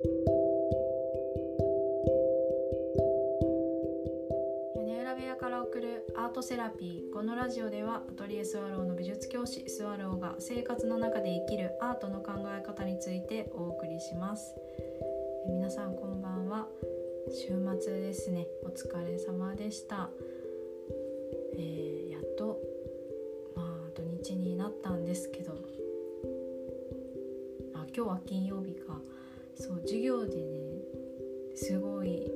屋根裏部屋から送るアートセラピー。このラジオではアトリエスワローの美術教師スワローが生活の中で生きるアートの考え方についてお送りします。え皆さんこんばんは。週末ですね。お疲れ様でした、えーやっとまあ土日になったんですけど。あ今日は金曜日か。そう授業でねすごい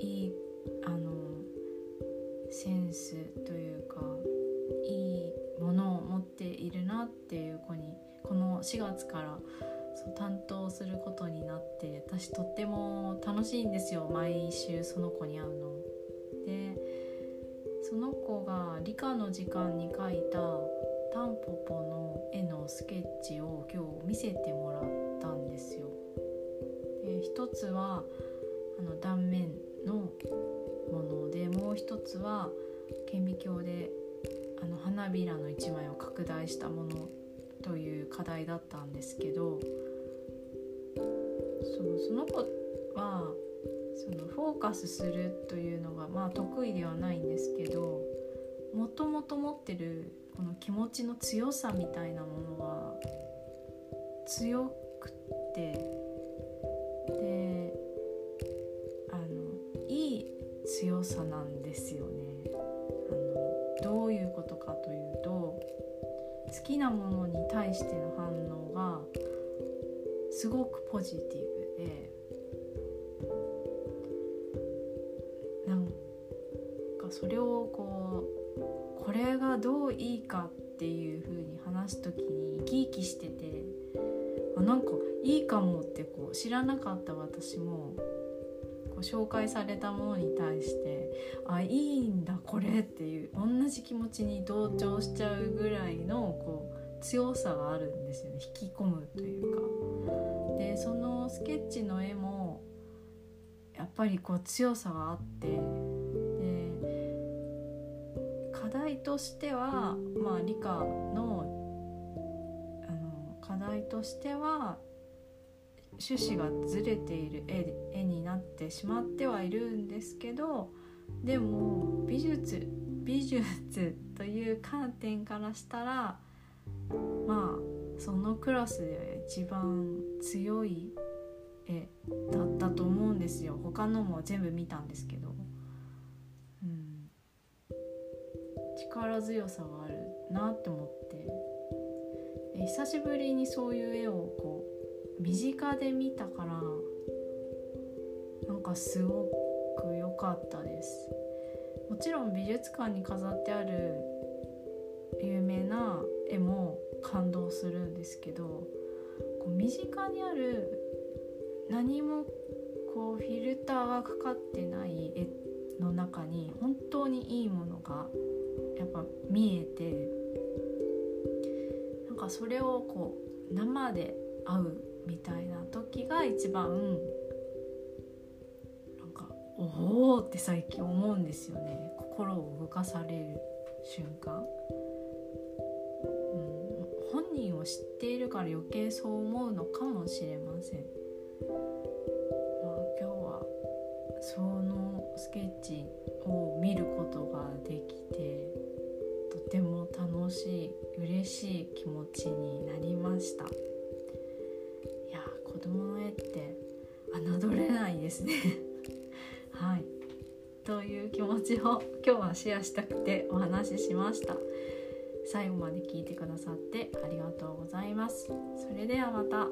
いいあのセンスというかいいものを持っているなっていう子にこの4月からそう担当することになって私とっても楽しいんですよ毎週その子に会うの。でその子が理科の時間に描いたタンポポの絵のスケッチを今日見せてもらったんですよ。で一つはあの断面のものでもう一つは顕微鏡であの花びらの一枚を拡大したものという課題だったんですけどそうその子はそのフォーカスするというのがまあ得意ではないんですけどもともと持ってるこの気持ちの強さみたいなものは強くって強さなんですよね。あのどういうことかというと好きなものに対しての反応がすごくポジティブでなんかそれをこうこれがどういいかっていう風に話す時に生き生きしててあなんかいいかもってこう知らなかった私もこう紹介されたものに対してあいいんだこれっていう同じ気持ちに同調しちゃうぐらいのこう強さがあるんですよね引き込むというか。でそのスケッチの絵もやっぱりこう強さがあってで課題としてはまあ理科のあの課題としては趣旨がずれている絵絵になってしまってはいるんですけどでも美術美術という観点からしたらまあそのクラスで一番強い絵だったと思うんですよ。他のも全部見たんですけど、うん、力強さがあるなって思って。久しぶりにそういう絵をこう身近で見たからなんかすごく良かったです。もちろん美術館に飾ってある有名な絵も感動するんですけどこう身近にある何もこうフィルターがかかってない絵の中に本当にいいものがやっぱ見えてなんかそれをこう生で会うみたいな時が一番なんかおおって最近思うんですよね心を動かされる瞬間。うん、本人を知っているから余計そう思うのかもしれません。まあ、今日はそのスケッチを見ることができてとても楽しい嬉しい気持ちになりました供の絵って侮れないですね。はい。という気持ちを今日はシェアしたくてお話ししました。最後まで聞いてくださってありがとうございます。それではまた。